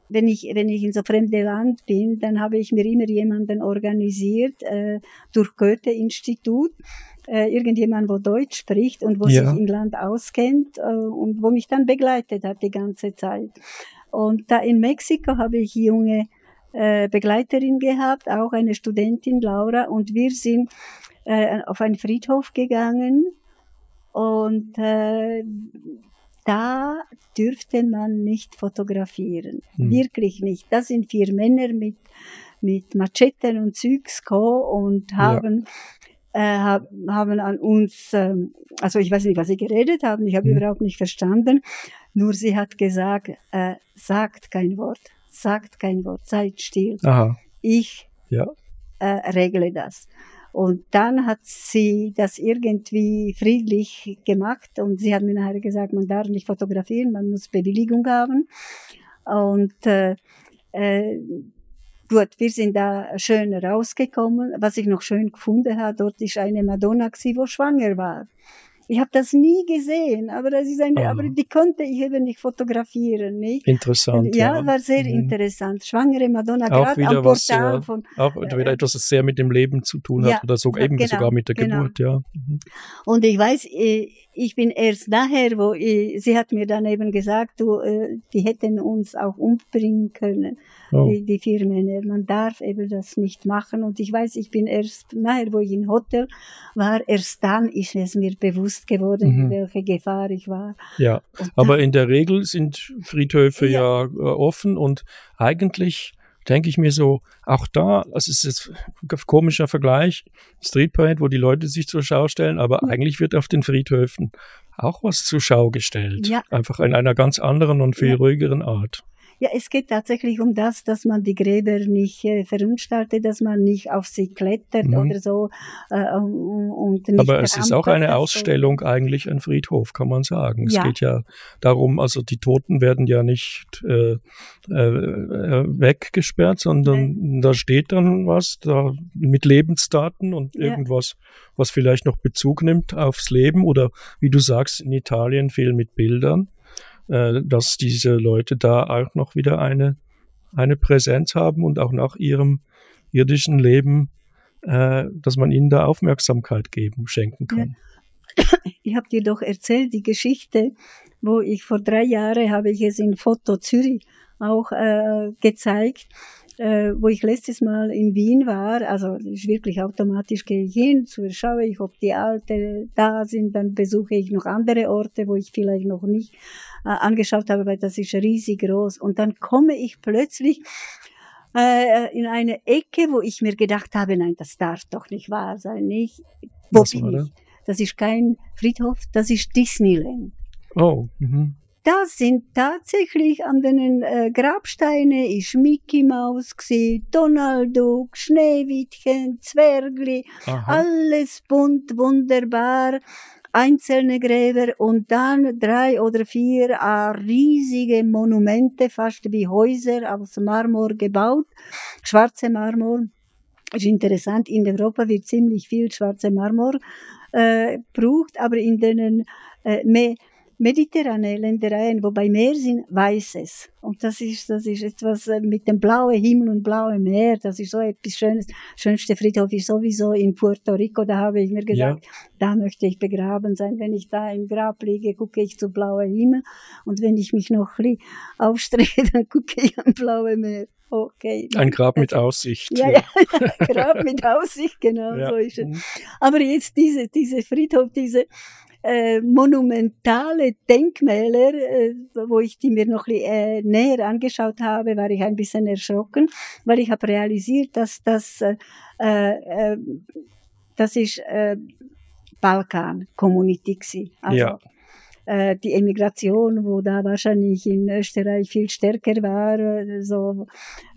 wenn ich, wenn ich in so fremde Land bin, dann habe ich mir immer jemanden organisiert äh, durch Goethe-Institut, äh, irgendjemand, wo Deutsch spricht und wo Ja. sich im Land auskennt und wo mich dann begleitet hat die ganze Zeit. Und da in Mexiko habe ich junge äh, Begleiterin gehabt, auch eine Studentin, Laura, und wir sind äh, auf einen Friedhof gegangen und äh, da dürfte man nicht fotografieren. Hm. Wirklich nicht. Da sind vier Männer mit, mit Macheten und gekommen und haben, äh, hab, haben an uns, ähm, also ich weiß nicht, was sie geredet haben, ich habe Hm. überhaupt nicht verstanden. Nur sie hat gesagt, äh, sagt kein Wort, sagt kein Wort, seid still. Aha, Ich ja. äh, regle das. Und dann hat sie das irgendwie friedlich gemacht und sie hat mir nachher gesagt, man darf nicht fotografieren, man muss Bewilligung haben. Und äh, äh, gut, wir sind da schön rausgekommen. Was ich noch schön gefunden habe, dort ist eine Madonna, wo schwanger war. Ich habe das nie gesehen, aber das ist eine, Ah. aber die konnte ich eben nicht fotografieren, nicht? Interessant. ja, ja, war sehr Mhm. interessant. Schwangere Madonna, Auch gerade wieder am was, Portal ja, von Auch wieder etwas, das sehr mit dem Leben zu tun hat Ja, oder so, eben genau, sogar mit der genau. Geburt, ja. Mhm. Und ich weiß, äh, ich bin erst nachher, wo ich, sie hat mir dann eben gesagt, du, äh, die hätten uns auch umbringen können, Oh. die, die vier Männer. Man darf eben das nicht machen. Und ich weiß, ich bin erst nachher, wo ich im Hotel war, erst dann ist es mir bewusst geworden, Mhm. welche Gefahr ich war. Ja, Und aber dann- in der Regel sind Friedhöfe ja, Ja. äh, offen und eigentlich denke ich mir so, auch da, das ist jetzt ein komischer Vergleich, Street Parade, wo die Leute sich zur Schau stellen, aber Ja. eigentlich wird auf den Friedhöfen auch was zur Schau gestellt. Ja. Einfach in einer ganz anderen und viel Ja. ruhigeren Art. Ja, es geht tatsächlich um das, dass man die Gräber nicht äh, verunstaltet, dass man nicht auf sie klettert Mhm. oder so. Äh, und nicht Aber es ist auch eine das so. Ausstellung eigentlich ein Friedhof, kann man sagen. Es Ja. geht ja darum, also die Toten werden ja nicht äh, äh, weggesperrt, sondern da steht dann was da mit Lebensdaten und Ja. irgendwas, was vielleicht noch Bezug nimmt aufs Leben oder wie du sagst, in Italien viel mit Bildern, äh, dass diese Leute da auch noch wieder eine, eine Präsenz haben und auch nach ihrem irdischen Leben äh, dass man ihnen da Aufmerksamkeit geben, schenken kann. Ich habe dir doch erzählt, die Geschichte, wo ich vor drei Jahren habe ich es in Foto Zürich auch äh, gezeigt, äh, wo ich letztes Mal in Wien war. Also ist wirklich automatisch gehe ich hin, schaue ich, ob die Alte da sind, dann besuche ich noch andere Orte, wo ich vielleicht noch nicht äh, angeschaut habe, weil das ist riesig groß. Und dann komme ich plötzlich äh, in eine Ecke, wo ich mir gedacht habe, nein, das darf doch nicht wahr sein, nicht? Wo Was bin ich? Das ist kein Friedhof, das ist Disneyland. Oh, mhm. Da sind tatsächlich an den äh, Grabsteinen ist Mickey Maus gsi, Donald Duck, Schneewittchen, Zwergli, Aha. alles bunt, wunderbar, einzelne Gräber und dann drei oder vier äh, riesige Monumente, fast wie Häuser aus Marmor gebaut, schwarze Marmor. Ist interessant, in Europa wird ziemlich viel schwarze Marmor äh, braucht, aber in den äh, me mediterrane Ländereien, wobei Meer sind, weißes. Und das ist, das ist etwas äh, mit dem blauen Himmel und blauen Meer, das ist so etwas Schönes. Schönste Friedhof ist sowieso in Puerto Rico, da habe ich mir gesagt, da möchte ich begraben sein. Wenn ich da im Grab liege, gucke ich zu blauen Himmel. Und wenn ich mich noch aufstrecke, dann gucke ich am blauen Meer. Okay. Ein Grab mit Aussicht. Ja, ja, ja, Grab mit Aussicht, genau, Ja. so ist es. Mhm. Aber jetzt diese, diese Friedhof, diese äh, monumentale Denkmäler, äh, wo ich die mir noch äh, näher angeschaut habe, war ich ein bisschen erschrocken, weil ich habe realisiert, dass das, äh, äh, das ist Balkan-Community. Also, Ja. Äh, die Emigration, wo da wahrscheinlich in Österreich viel stärker war, äh, so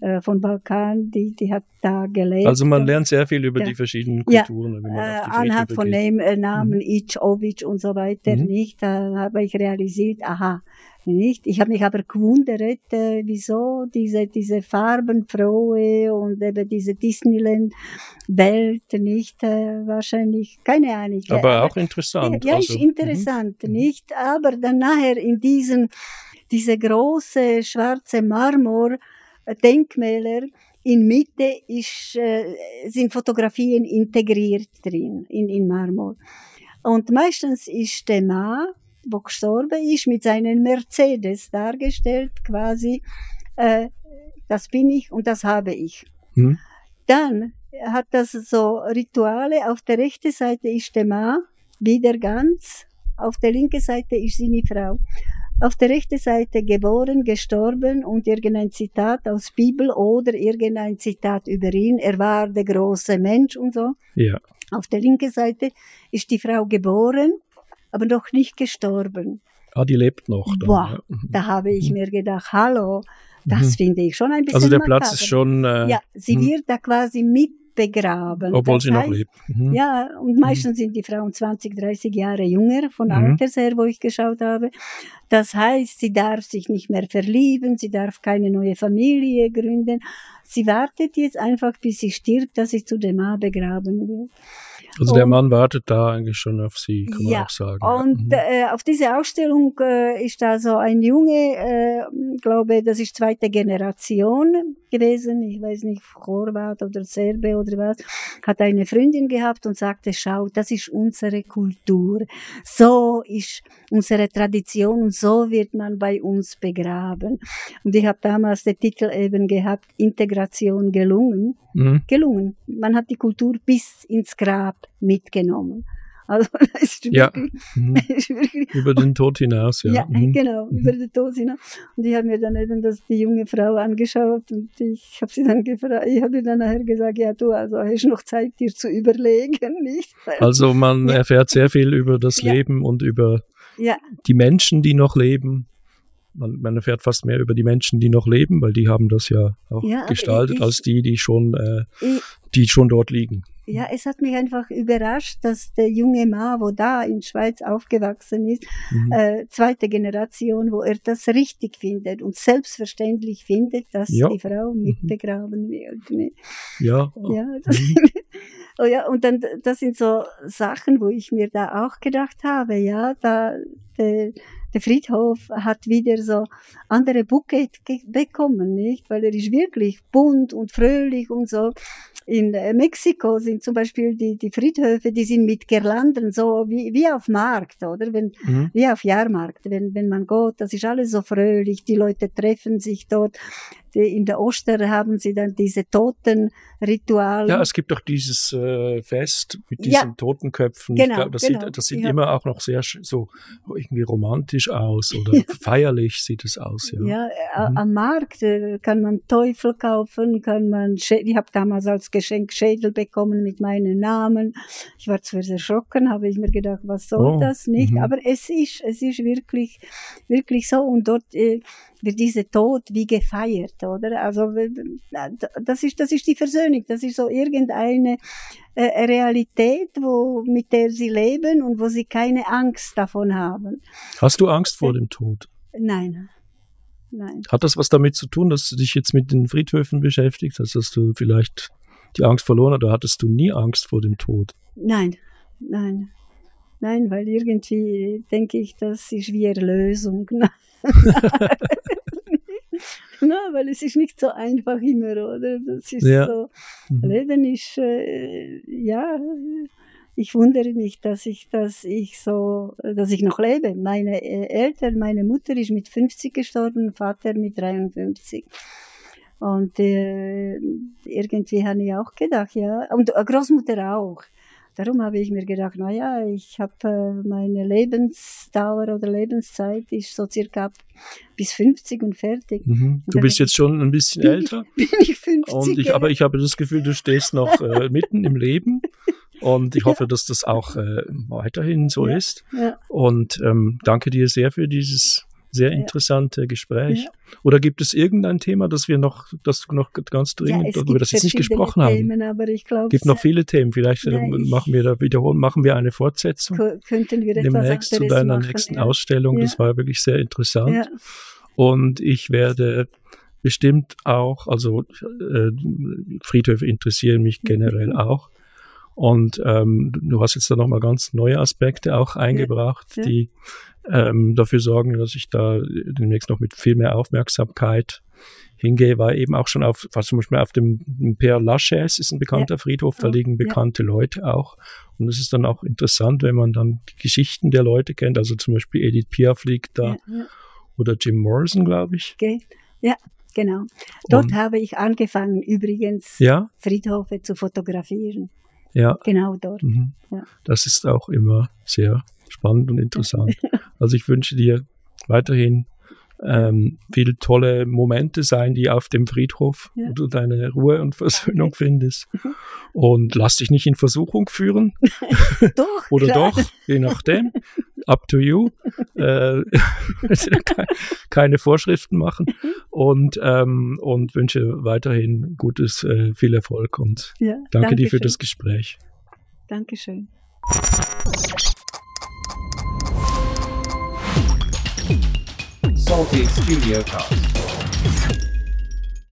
äh, von Balkan, die, die hat da gelebt. Also man lernt sehr viel über Ja. die verschiedenen Ja. Kulturen, wenn man auf die anhand von dem Namen Ic, Ovic und so weiter Mhm. nicht, da habe ich realisiert, aha, nicht. Ich habe mich aber gewundert, äh, wieso diese, diese farbenfrohe und eben diese Disneyland-Welt nicht, äh, wahrscheinlich, keine Ahnung. Aber auch interessant. Ja, ja also, ist interessant, mhm. nicht? Aber dann nachher in diesen diese große schwarze Marmor-Denkmäler in Mitte ist, äh, sind Fotografien integriert drin, in, in Marmor. Und meistens ist der Der gestorben ist, mit seinen Mercedes dargestellt, quasi, äh, das bin ich und das habe ich. Hm? Dann hat das so Rituale. Auf der rechten Seite ist der Mann, wieder ganz. Auf der linken Seite ist seine Frau. Auf der rechten Seite geboren, gestorben und irgendein Zitat aus Bibel oder irgendein Zitat über ihn. Er war der große Mensch und so. Ja. Auf der linken Seite ist die Frau geboren, aber noch nicht gestorben. Ah, die lebt noch. Dann, Boah, ja. Mhm. Da habe ich mir gedacht, hallo, das Mhm. finde ich schon ein bisschen Also der makaber. Platz ist schon, äh, Ja, sie hm. wird da quasi mitbegraben. obwohl Das sie noch heißt, lebt. Mhm. Ja, und meistens sind die Frauen 20, 30 Jahre jünger von Mhm. Alters her, wo ich geschaut habe. Das heißt, sie darf sich nicht mehr verlieben, sie darf keine neue Familie gründen. Sie wartet jetzt einfach, bis sie stirbt, dass sie zu dem Mann begraben wird. Also der und- Mann wartet da eigentlich schon auf sie, kann man Ja, auch sagen. Und ja. äh, auf diese Ausstellung äh, ist da so ein Junge, äh, glaube, das ist zweite Generation gewesen, ich weiß nicht, Horvat oder Serbe oder was, hat eine Freundin gehabt und sagte, schau, das ist unsere Kultur, so ist unsere Tradition und so wird man bei uns begraben. Und ich habe damals den Titel eben gehabt, Integration gelungen Mhm. gelungen. Man hat die Kultur bis ins Grab mitgenommen. Also das ist Ja. wirklich, Mhm. ist wirklich Über den Tod hinaus, ja. ja, Mhm. genau, über den Tod hinaus. Und ich habe mir dann eben das, die junge Frau angeschaut und ich habe sie dann gefragt, ich habe ihr dann nachher gesagt, ja du, also hast noch Zeit, dir zu überlegen, nicht? Also man Ja. erfährt sehr viel über das Ja. Leben und über ja, die Menschen, die noch leben. Man, man erfährt fast mehr über die Menschen, die noch leben, weil die haben das ja auch Ja, aber gestaltet, ich- als die, die schon, äh, ich, die schon dort liegen. ja, es hat mich einfach überrascht, dass der junge Mann, wo da in Schweiz aufgewachsen ist, Mhm. äh, zweite Generation, wo er das richtig findet und selbstverständlich findet, dass Ja. die Frau mitbegraben wird. Ne? Ja, Ja, das, Mhm. oh ja, und dann, das sind so Sachen, wo ich mir da auch gedacht habe, ja, da, der, der Friedhof hat wieder so andere Bouquet bekommen, nicht? Weil er ist wirklich bunt und fröhlich und so. In äh, Mexiko sind zum Beispiel die, die Friedhöfe, die sind mit Girlanden, so wie, wie auf Markt, oder? Wenn, Mhm. wie auf Jahrmarkt, wenn, wenn man geht, das ist alles so fröhlich, die Leute treffen sich dort. Die, in der Oster haben sie dann diese Totenrituale. Ja, es gibt doch dieses äh, Fest mit Ja. diesen Totenköpfen. Genau, glaub, das, genau. sieht, das sieht Ja. immer auch noch sehr sch- so irgendwie romantisch aus oder feierlich sieht es aus. Ja. Ja, Mhm. am Markt äh, kann man Teufel kaufen, kann man, Schä- ich habe damals als Geschenk Schädel bekommen mit meinem Namen. Ich war zuerst erschrocken, habe ich mir gedacht, was soll Oh, das nicht? mhm. Aber es ist, es ist wirklich, wirklich so und dort äh, wird dieser Tod wie gefeiert, oder? Also äh, das ist, das ist die Versöhnung, das ist so irgendeine äh, Realität, wo, mit der sie leben und wo sie keine Angst davon haben. Hast du Angst vor dem Tod? Nein, nein. Hat das was damit zu tun, dass du dich jetzt mit den Friedhöfen beschäftigt hast, dass du vielleicht die Angst verloren hast, oder hattest du nie Angst vor dem Tod? Nein, nein. Nein, weil irgendwie denke ich, das ist wie Erlösung. Na, weil es ist nicht so einfach immer, oder? Das ist Ja. so, Mhm. Leben ist, äh, ja, ich wundere mich, dass ich, dass ich so, dass ich noch lebe. Meine äh, Eltern, meine Mutter ist mit 50 gestorben, Vater mit 53. Und äh, irgendwie habe ich auch gedacht, ja, und äh, Großmutter auch. Darum habe ich mir gedacht, na ja, ich habe äh, meine Lebensdauer oder Lebenszeit ist so circa bis 50 und fertig. Mhm. Du bist jetzt schon ein bisschen Bin älter. Bin ich 50? Und ich, aber ich habe das Gefühl, du stehst noch äh, mitten im Leben. Und ich hoffe, dass das auch äh, weiterhin so Ja. ist. ja. Und ähm, danke dir sehr für dieses sehr Ja. interessante Gespräch. Ja. Oder gibt es irgendein Thema, das wir noch, das noch ganz ja, dringend, es über das jetzt nicht gesprochen haben? Themen, aber ich glaube, gibt noch viele Themen. Vielleicht Ja, ich- machen wir da wiederholen, machen wir eine Fortsetzung könnten wir etwas demnächst zu deiner machen. nächsten ja. Ausstellung. Das Ja. war wirklich sehr interessant. Ja. Und ich werde bestimmt auch, also äh, Friedhöfe interessieren mich generell auch. Und ähm, du hast jetzt da nochmal ganz neue Aspekte auch eingebracht, ja. die ähm, dafür sorgen, dass ich da demnächst noch mit viel mehr Aufmerksamkeit hingehe, war eben auch schon auf, was zum Beispiel auf dem Père Lachaise ist ein bekannter Ja. Friedhof, da liegen ja. bekannte Leute auch. Und es ist dann auch interessant, wenn man dann die Geschichten der Leute kennt. Also zum Beispiel Edith Piaf liegt da Ja, ja. oder Jim Morrison, glaube ich. Okay. Ja, genau. Dort Und- habe ich angefangen, übrigens Ja, Friedhöfe zu fotografieren. Ja. Genau dort. Mhm. Ja. Das ist auch immer sehr spannend und interessant. also ich wünsche dir weiterhin ähm, viele tolle Momente sein, die auf dem Friedhof, Ja. wo du deine Ruhe und Versöhnung findest. Und lass dich nicht in Versuchung führen. Doch. Oder klar. doch, je nachdem. Up to you. Äh, ke- keine Vorschriften machen. Und, ähm, und wünsche weiterhin gutes, äh, viel Erfolg und Ja, danke dir für schön. das Gespräch. Dankeschön. Salty Studio Cast.